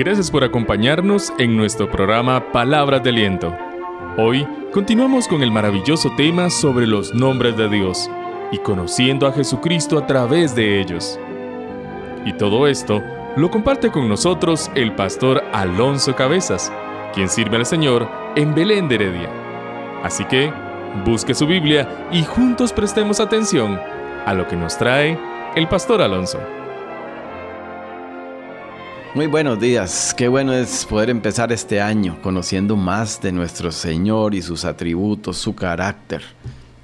Gracias por acompañarnos en nuestro programa Palabras de Aliento. Hoy continuamos con el maravilloso tema sobre los nombres de Dios y conociendo a Jesucristo a través de ellos. Y todo esto lo comparte con nosotros el pastor Alonso Cabezas, quien sirve al Señor en Belén de Heredia. Así que, busque su Biblia y juntos prestemos atención a lo que nos trae el pastor Alonso. Muy buenos días, qué bueno es poder empezar este año conociendo más de nuestro Señor y sus atributos, su carácter.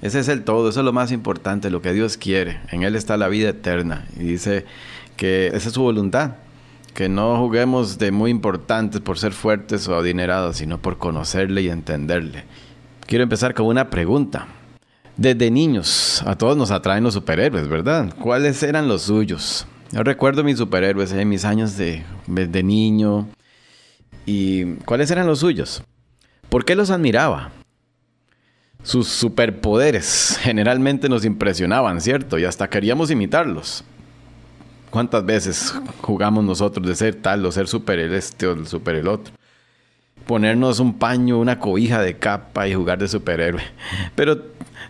Ese es el todo, eso es lo más importante, lo que Dios quiere. En Él está la vida eterna y dice que esa es su voluntad, que no juguemos de muy importantes por ser fuertes o adinerados, sino por conocerle y entenderle. Quiero empezar con una pregunta. Desde niños, a todos nos atraen los superhéroes, ¿verdad? ¿Cuáles eran los suyos? Yo recuerdo mis superhéroes en mis años de, de niño. ¿Y cuáles eran los suyos? ¿Por qué los admiraba? Sus superpoderes generalmente nos impresionaban, ¿cierto? Y hasta queríamos imitarlos. ¿Cuántas veces jugamos nosotros de ser tal o ser super el este o super el otro? Ponernos un paño, una cobija de capa y jugar de superhéroe. Pero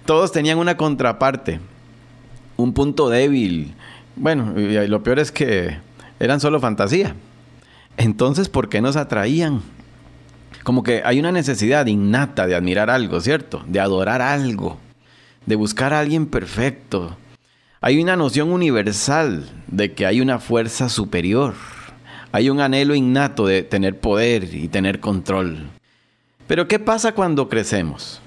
todos tenían una contraparte, un punto débil. Bueno, y lo peor es que eran solo fantasía. Entonces, ¿por qué nos atraían? Como que hay una necesidad innata de admirar algo, ¿cierto? De adorar algo, de buscar a alguien perfecto. Hay una noción universal de que hay una fuerza superior. Hay un anhelo innato de tener poder y tener control. Pero ¿qué pasa cuando crecemos?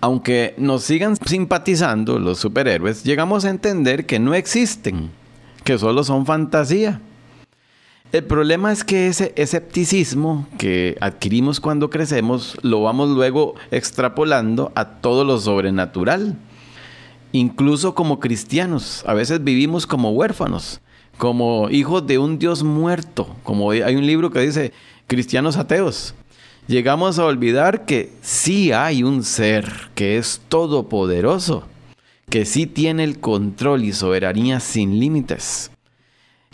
Aunque nos sigan simpatizando los superhéroes, llegamos a entender que no existen, que solo son fantasía. El problema es que ese escepticismo que adquirimos cuando crecemos lo vamos luego extrapolando a todo lo sobrenatural. Incluso como cristianos, a veces vivimos como huérfanos, como hijos de un Dios muerto, como hay un libro que dice cristianos ateos llegamos a olvidar que sí hay un ser que es todopoderoso, que sí tiene el control y soberanía sin límites.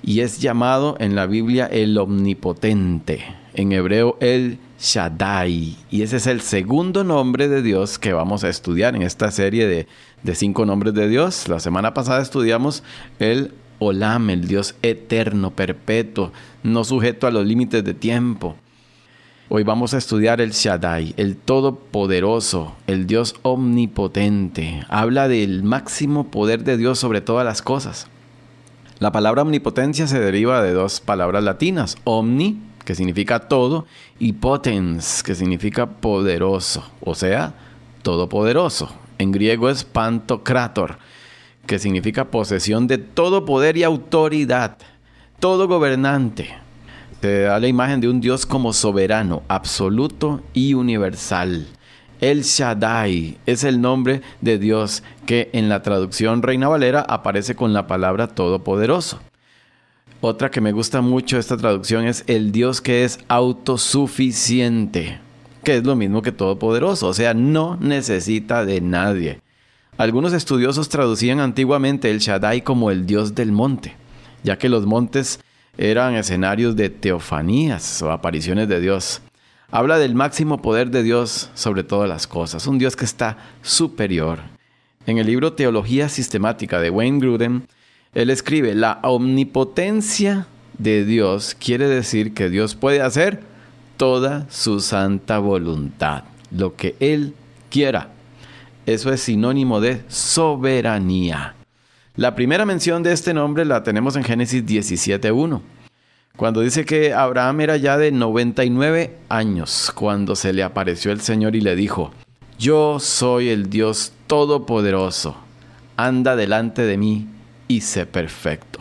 Y es llamado en la Biblia el omnipotente, en hebreo el Shaddai. Y ese es el segundo nombre de Dios que vamos a estudiar en esta serie de, de cinco nombres de Dios. La semana pasada estudiamos el Olam, el Dios eterno, perpetuo, no sujeto a los límites de tiempo. Hoy vamos a estudiar el Shaddai, el Todopoderoso, el Dios omnipotente. Habla del máximo poder de Dios sobre todas las cosas. La palabra omnipotencia se deriva de dos palabras latinas, omni, que significa todo, y potens, que significa poderoso, o sea, todopoderoso. En griego es pantocrator, que significa posesión de todo poder y autoridad, todo gobernante, se da la imagen de un Dios como soberano, absoluto y universal. El Shaddai es el nombre de Dios que en la traducción Reina Valera aparece con la palabra todopoderoso. Otra que me gusta mucho esta traducción es el Dios que es autosuficiente, que es lo mismo que todopoderoso, o sea, no necesita de nadie. Algunos estudiosos traducían antiguamente el Shaddai como el Dios del monte, ya que los montes eran escenarios de teofanías o apariciones de Dios. Habla del máximo poder de Dios sobre todas las cosas, un Dios que está superior. En el libro Teología Sistemática de Wayne Gruden, él escribe, la omnipotencia de Dios quiere decir que Dios puede hacer toda su santa voluntad, lo que Él quiera. Eso es sinónimo de soberanía. La primera mención de este nombre la tenemos en Génesis 17.1, cuando dice que Abraham era ya de 99 años cuando se le apareció el Señor y le dijo, yo soy el Dios Todopoderoso, anda delante de mí y sé perfecto.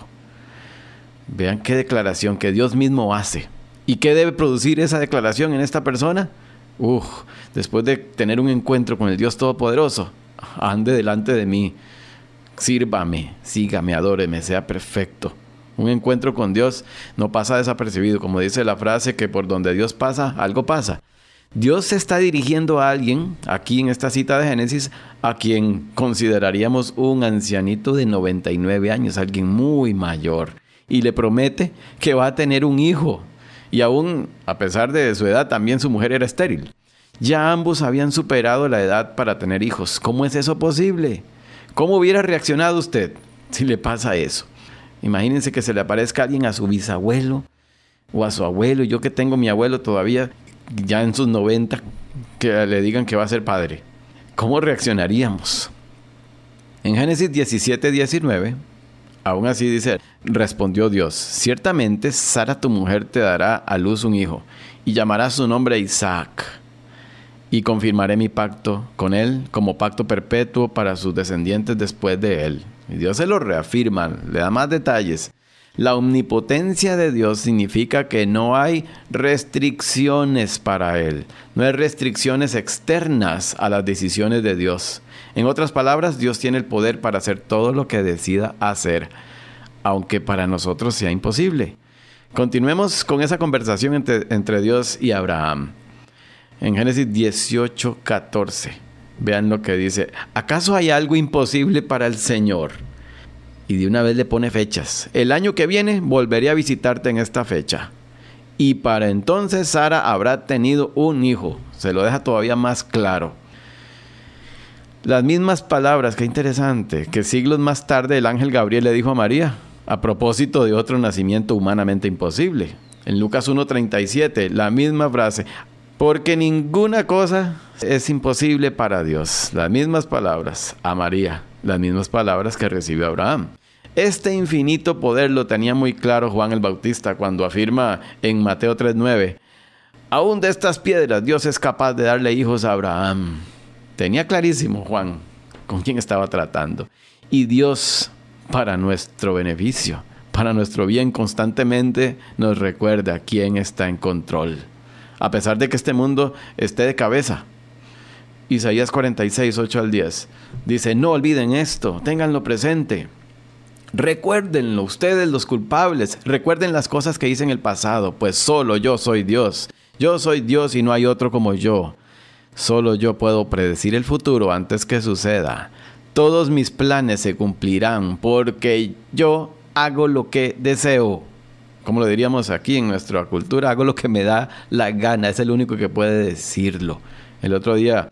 Vean qué declaración que Dios mismo hace. ¿Y qué debe producir esa declaración en esta persona? Uf, después de tener un encuentro con el Dios Todopoderoso, ande delante de mí sírvame, sígame, adóreme, sea perfecto. Un encuentro con Dios no pasa desapercibido, como dice la frase que por donde Dios pasa, algo pasa. Dios se está dirigiendo a alguien, aquí en esta cita de Génesis, a quien consideraríamos un ancianito de 99 años, alguien muy mayor. y le promete que va a tener un hijo. Y aún, a pesar de su edad, también su mujer era estéril. Ya ambos habían superado la edad para tener hijos. ¿Cómo es eso posible? ¿Cómo hubiera reaccionado usted si le pasa eso? Imagínense que se le aparezca alguien a su bisabuelo o a su abuelo. Yo que tengo mi abuelo todavía, ya en sus 90, que le digan que va a ser padre. ¿Cómo reaccionaríamos? En Génesis 17, 19, aún así dice, respondió Dios, ciertamente Sara tu mujer te dará a luz un hijo y llamará su nombre Isaac y confirmaré mi pacto con él como pacto perpetuo para sus descendientes después de él. Y Dios se lo reafirma, le da más detalles. La omnipotencia de Dios significa que no hay restricciones para Él, no hay restricciones externas a las decisiones de Dios. En otras palabras, Dios tiene el poder para hacer todo lo que decida hacer, aunque para nosotros sea imposible. Continuemos con esa conversación entre, entre Dios y Abraham. En Génesis 18, 14, vean lo que dice, ¿acaso hay algo imposible para el Señor? y de una vez le pone fechas. El año que viene volveré a visitarte en esta fecha. Y para entonces Sara habrá tenido un hijo. Se lo deja todavía más claro. Las mismas palabras, qué interesante, que siglos más tarde el ángel Gabriel le dijo a María, a propósito de otro nacimiento humanamente imposible. En Lucas 1.37, la misma frase, porque ninguna cosa es imposible para Dios. Las mismas palabras a María las mismas palabras que recibió Abraham. Este infinito poder lo tenía muy claro Juan el Bautista cuando afirma en Mateo 3:9, aún de estas piedras Dios es capaz de darle hijos a Abraham. Tenía clarísimo Juan con quién estaba tratando. Y Dios, para nuestro beneficio, para nuestro bien, constantemente nos recuerda quién está en control. A pesar de que este mundo esté de cabeza, Isaías 46, 8 al 10. Dice, no olviden esto, ténganlo presente. Recuérdenlo, ustedes los culpables, recuerden las cosas que hice en el pasado, pues solo yo soy Dios. Yo soy Dios y no hay otro como yo. Solo yo puedo predecir el futuro antes que suceda. Todos mis planes se cumplirán porque yo hago lo que deseo. Como lo diríamos aquí en nuestra cultura, hago lo que me da la gana. Es el único que puede decirlo. El otro día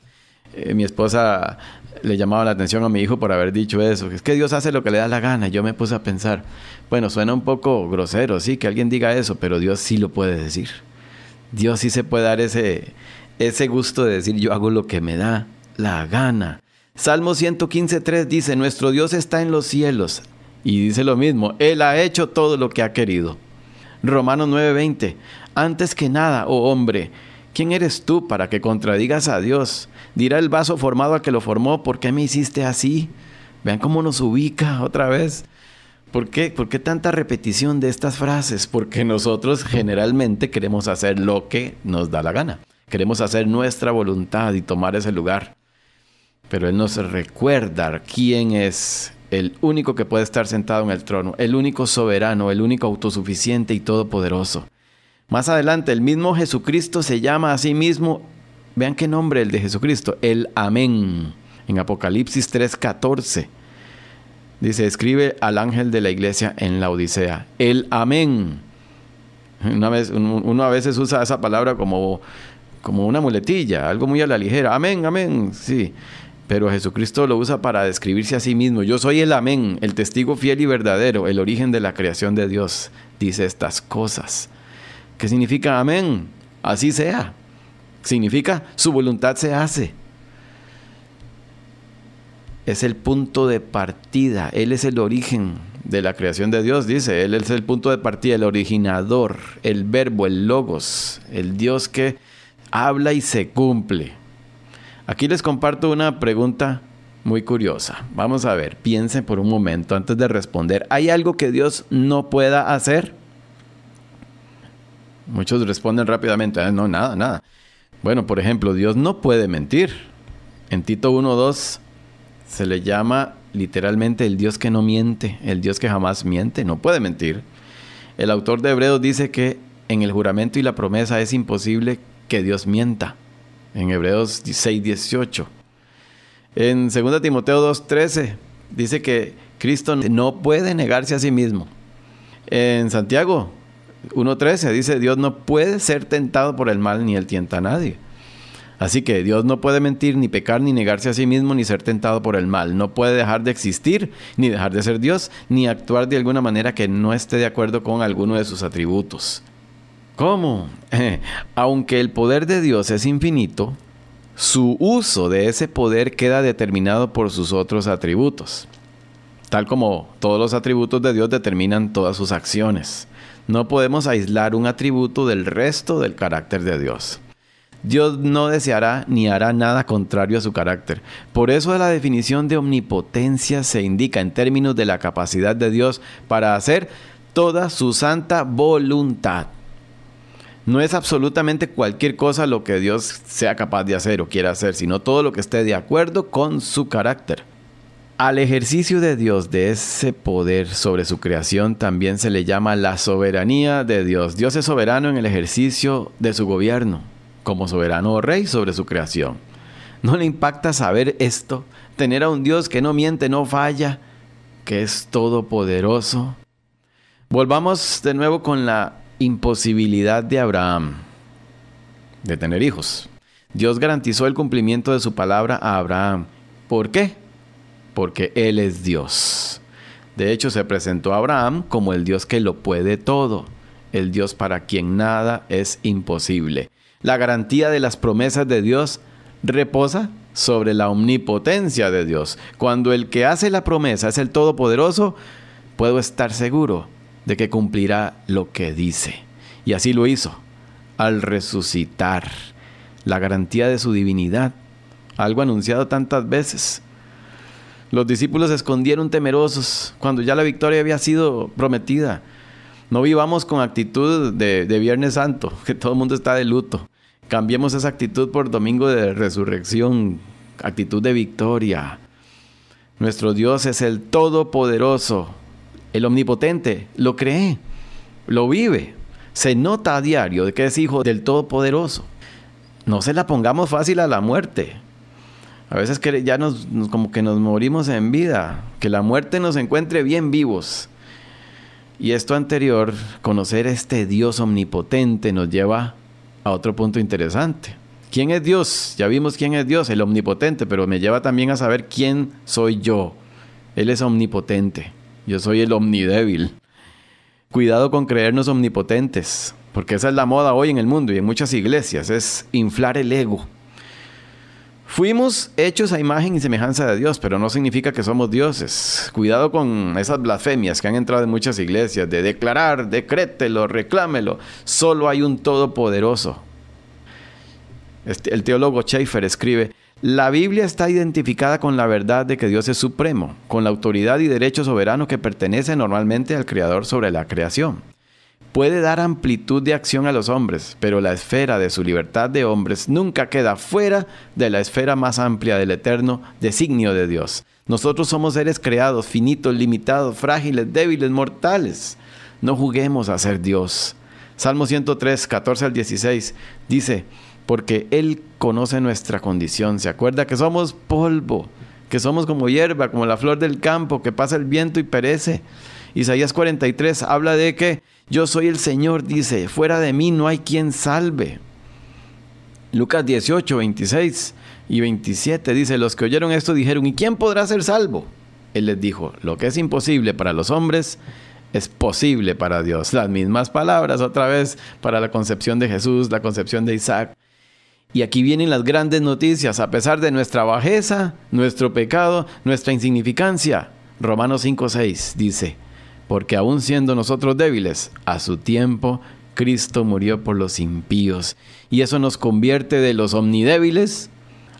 eh, mi esposa le llamaba la atención a mi hijo por haber dicho eso. Es que Dios hace lo que le da la gana. Yo me puse a pensar, bueno, suena un poco grosero, sí, que alguien diga eso, pero Dios sí lo puede decir. Dios sí se puede dar ese, ese gusto de decir, yo hago lo que me da la gana. Salmo 115.3 dice, nuestro Dios está en los cielos. Y dice lo mismo, Él ha hecho todo lo que ha querido. Romanos 9:20, antes que nada, oh hombre, ¿quién eres tú para que contradigas a Dios? Dirá el vaso formado al que lo formó, ¿por qué me hiciste así? Vean cómo nos ubica otra vez. ¿Por qué? ¿Por qué tanta repetición de estas frases? Porque nosotros generalmente queremos hacer lo que nos da la gana. Queremos hacer nuestra voluntad y tomar ese lugar. Pero Él nos recuerda quién es el único que puede estar sentado en el trono, el único soberano, el único autosuficiente y todopoderoso. Más adelante, el mismo Jesucristo se llama a sí mismo Vean qué nombre el de Jesucristo, el Amén. En Apocalipsis 3:14 dice, escribe al ángel de la iglesia en la Odisea, el Amén. Una vez, uno a veces usa esa palabra como, como una muletilla, algo muy a la ligera. Amén, amén, sí. Pero Jesucristo lo usa para describirse a sí mismo. Yo soy el amén, el testigo fiel y verdadero, el origen de la creación de Dios. Dice estas cosas. ¿Qué significa amén? Así sea. Significa su voluntad se hace. Es el punto de partida. Él es el origen de la creación de Dios, dice. Él es el punto de partida, el originador, el verbo, el logos, el Dios que habla y se cumple. Aquí les comparto una pregunta muy curiosa. Vamos a ver, piensen por un momento antes de responder. ¿Hay algo que Dios no pueda hacer? Muchos responden rápidamente, ah, no, nada, nada. Bueno, por ejemplo, Dios no puede mentir. En Tito 1.2 se le llama literalmente el Dios que no miente, el Dios que jamás miente, no puede mentir. El autor de Hebreos dice que en el juramento y la promesa es imposible que Dios mienta. En Hebreos 6.18. En 2 Timoteo 2.13 dice que Cristo no puede negarse a sí mismo. En Santiago 1.13 dice, Dios no puede ser tentado por el mal ni él tienta a nadie. Así que Dios no puede mentir, ni pecar, ni negarse a sí mismo, ni ser tentado por el mal. No puede dejar de existir, ni dejar de ser Dios, ni actuar de alguna manera que no esté de acuerdo con alguno de sus atributos. ¿Cómo? Aunque el poder de Dios es infinito, su uso de ese poder queda determinado por sus otros atributos, tal como todos los atributos de Dios determinan todas sus acciones. No podemos aislar un atributo del resto del carácter de Dios. Dios no deseará ni hará nada contrario a su carácter. Por eso la definición de omnipotencia se indica en términos de la capacidad de Dios para hacer toda su santa voluntad. No es absolutamente cualquier cosa lo que Dios sea capaz de hacer o quiera hacer, sino todo lo que esté de acuerdo con su carácter. Al ejercicio de Dios de ese poder sobre su creación también se le llama la soberanía de Dios. Dios es soberano en el ejercicio de su gobierno como soberano o rey sobre su creación. ¿No le impacta saber esto? Tener a un Dios que no miente, no falla, que es todopoderoso. Volvamos de nuevo con la imposibilidad de Abraham de tener hijos. Dios garantizó el cumplimiento de su palabra a Abraham. ¿Por qué? Porque Él es Dios. De hecho, se presentó a Abraham como el Dios que lo puede todo, el Dios para quien nada es imposible. La garantía de las promesas de Dios reposa sobre la omnipotencia de Dios. Cuando el que hace la promesa es el Todopoderoso, puedo estar seguro de que cumplirá lo que dice. Y así lo hizo, al resucitar. La garantía de su divinidad, algo anunciado tantas veces. Los discípulos se escondieron temerosos cuando ya la victoria había sido prometida. No vivamos con actitud de, de Viernes Santo, que todo el mundo está de luto. Cambiemos esa actitud por domingo de resurrección, actitud de victoria. Nuestro Dios es el Todopoderoso, el Omnipotente, lo cree, lo vive, se nota a diario de que es hijo del Todopoderoso. No se la pongamos fácil a la muerte. A veces que ya nos, como que nos morimos en vida, que la muerte nos encuentre bien vivos. Y esto anterior, conocer este Dios omnipotente nos lleva a otro punto interesante. ¿Quién es Dios? Ya vimos quién es Dios, el omnipotente, pero me lleva también a saber quién soy yo. Él es omnipotente, yo soy el omnidébil. Cuidado con creernos omnipotentes, porque esa es la moda hoy en el mundo y en muchas iglesias, es inflar el ego. Fuimos hechos a imagen y semejanza de Dios, pero no significa que somos dioses. Cuidado con esas blasfemias que han entrado en muchas iglesias de declarar, decrételo, reclámelo. Solo hay un todopoderoso. Este, el teólogo Schaeffer escribe, la Biblia está identificada con la verdad de que Dios es supremo, con la autoridad y derecho soberano que pertenece normalmente al Creador sobre la creación puede dar amplitud de acción a los hombres, pero la esfera de su libertad de hombres nunca queda fuera de la esfera más amplia del eterno designio de Dios. Nosotros somos seres creados, finitos, limitados, frágiles, débiles, mortales. No juguemos a ser Dios. Salmo 103, 14 al 16 dice, porque Él conoce nuestra condición, se acuerda que somos polvo, que somos como hierba, como la flor del campo, que pasa el viento y perece. Isaías 43 habla de que yo soy el Señor, dice, fuera de mí no hay quien salve. Lucas 18, 26 y 27 dice, los que oyeron esto dijeron, ¿y quién podrá ser salvo? Él les dijo, lo que es imposible para los hombres es posible para Dios. Las mismas palabras otra vez para la concepción de Jesús, la concepción de Isaac. Y aquí vienen las grandes noticias, a pesar de nuestra bajeza, nuestro pecado, nuestra insignificancia. Romanos 6 dice, porque aun siendo nosotros débiles, a su tiempo Cristo murió por los impíos. Y eso nos convierte de los omnidébiles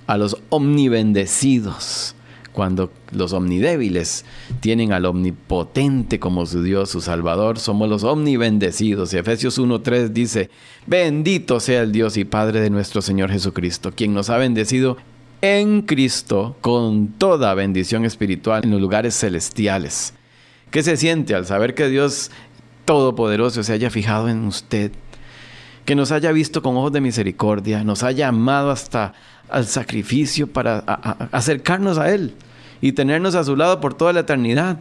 a los omnibendecidos. Cuando los omnidébiles tienen al omnipotente como su Dios, su Salvador, somos los omnibendecidos. Y Efesios 1.3 dice, bendito sea el Dios y Padre de nuestro Señor Jesucristo, quien nos ha bendecido en Cristo con toda bendición espiritual en los lugares celestiales ¿Qué se siente al saber que Dios Todopoderoso se haya fijado en usted? Que nos haya visto con ojos de misericordia, nos haya amado hasta al sacrificio para acercarnos a Él y tenernos a su lado por toda la eternidad.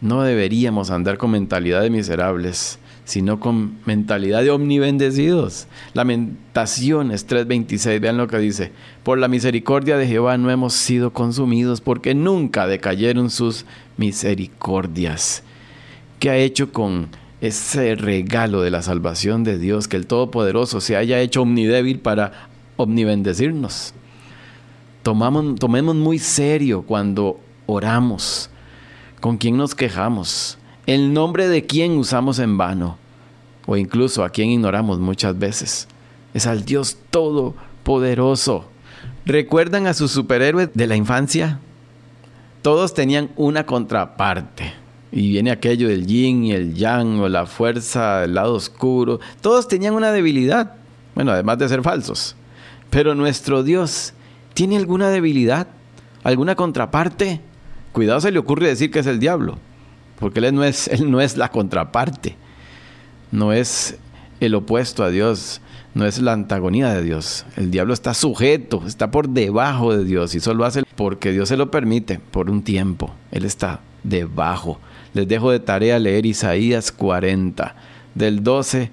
No deberíamos andar con mentalidad de miserables, sino con mentalidad de omnibendecidos. Lamentaciones 3:26, vean lo que dice. Por la misericordia de Jehová no hemos sido consumidos, porque nunca decayeron sus misericordias. ¿Qué ha hecho con ese regalo de la salvación de Dios, que el Todopoderoso se haya hecho omnidébil para omnibendecirnos? Tomamos, tomemos muy serio cuando oramos, con quién nos quejamos, el nombre de quién usamos en vano, o incluso a quién ignoramos muchas veces. Es al Dios Todopoderoso. ¿Recuerdan a sus superhéroes de la infancia? Todos tenían una contraparte. Y viene aquello del yin y el yang, o la fuerza del lado oscuro. Todos tenían una debilidad. Bueno, además de ser falsos. Pero nuestro Dios tiene alguna debilidad, alguna contraparte. Cuidado se le ocurre decir que es el diablo, porque él no es, él no es la contraparte, no es el opuesto a Dios, no es la antagonía de Dios. El diablo está sujeto, está por debajo de Dios y solo hace porque Dios se lo permite por un tiempo. Él está debajo. Les dejo de tarea leer Isaías 40, del 12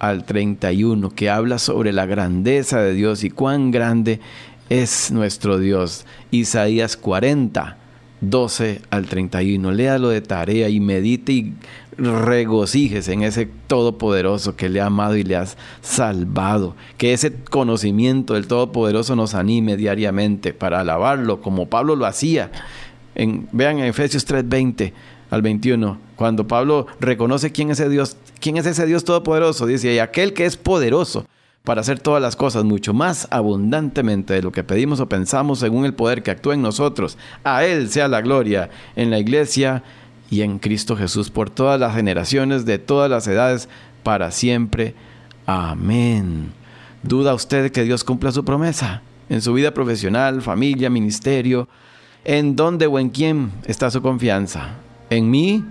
al 31, que habla sobre la grandeza de Dios y cuán grande es nuestro Dios. Isaías 40, 12 al 31. Léalo de tarea y medite y regocíjese en ese Todopoderoso que le ha amado y le ha salvado. Que ese conocimiento del Todopoderoso nos anime diariamente para alabarlo como Pablo lo hacía. En, vean en Efesios 3:20 al 21, cuando Pablo reconoce quién es ese Dios, quién es ese Dios Todopoderoso, dice, y aquel que es poderoso para hacer todas las cosas mucho más abundantemente de lo que pedimos o pensamos según el poder que actúa en nosotros. A Él sea la gloria en la iglesia y en Cristo Jesús por todas las generaciones de todas las edades para siempre. Amén. ¿Duda usted que Dios cumpla su promesa? En su vida profesional, familia, ministerio, ¿en dónde o en quién está su confianza? ¿En mí?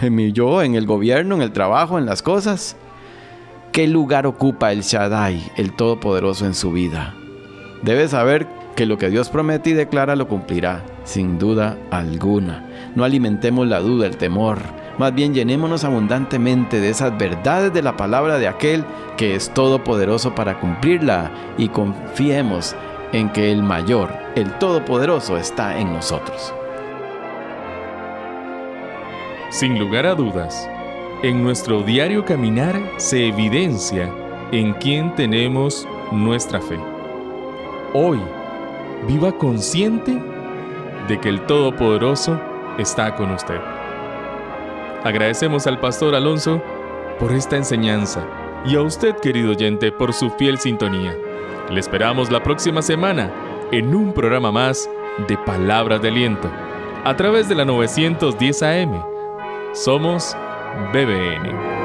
¿En mi yo? ¿En el gobierno? ¿En el trabajo? ¿En las cosas? ¿Qué lugar ocupa el Shaddai, el Todopoderoso, en su vida? Debe saber que lo que Dios promete y declara lo cumplirá, sin duda alguna. No alimentemos la duda, el temor. Más bien llenémonos abundantemente de esas verdades de la palabra de aquel que es todopoderoso para cumplirla y confiemos en que el mayor, el todopoderoso, está en nosotros. Sin lugar a dudas, en nuestro diario caminar se evidencia en quién tenemos nuestra fe. Hoy, viva consciente de que el Todopoderoso está con usted. Agradecemos al pastor Alonso por esta enseñanza y a usted, querido oyente, por su fiel sintonía. Le esperamos la próxima semana en un programa más de Palabras de Aliento a través de la 910 AM. Somos BBN.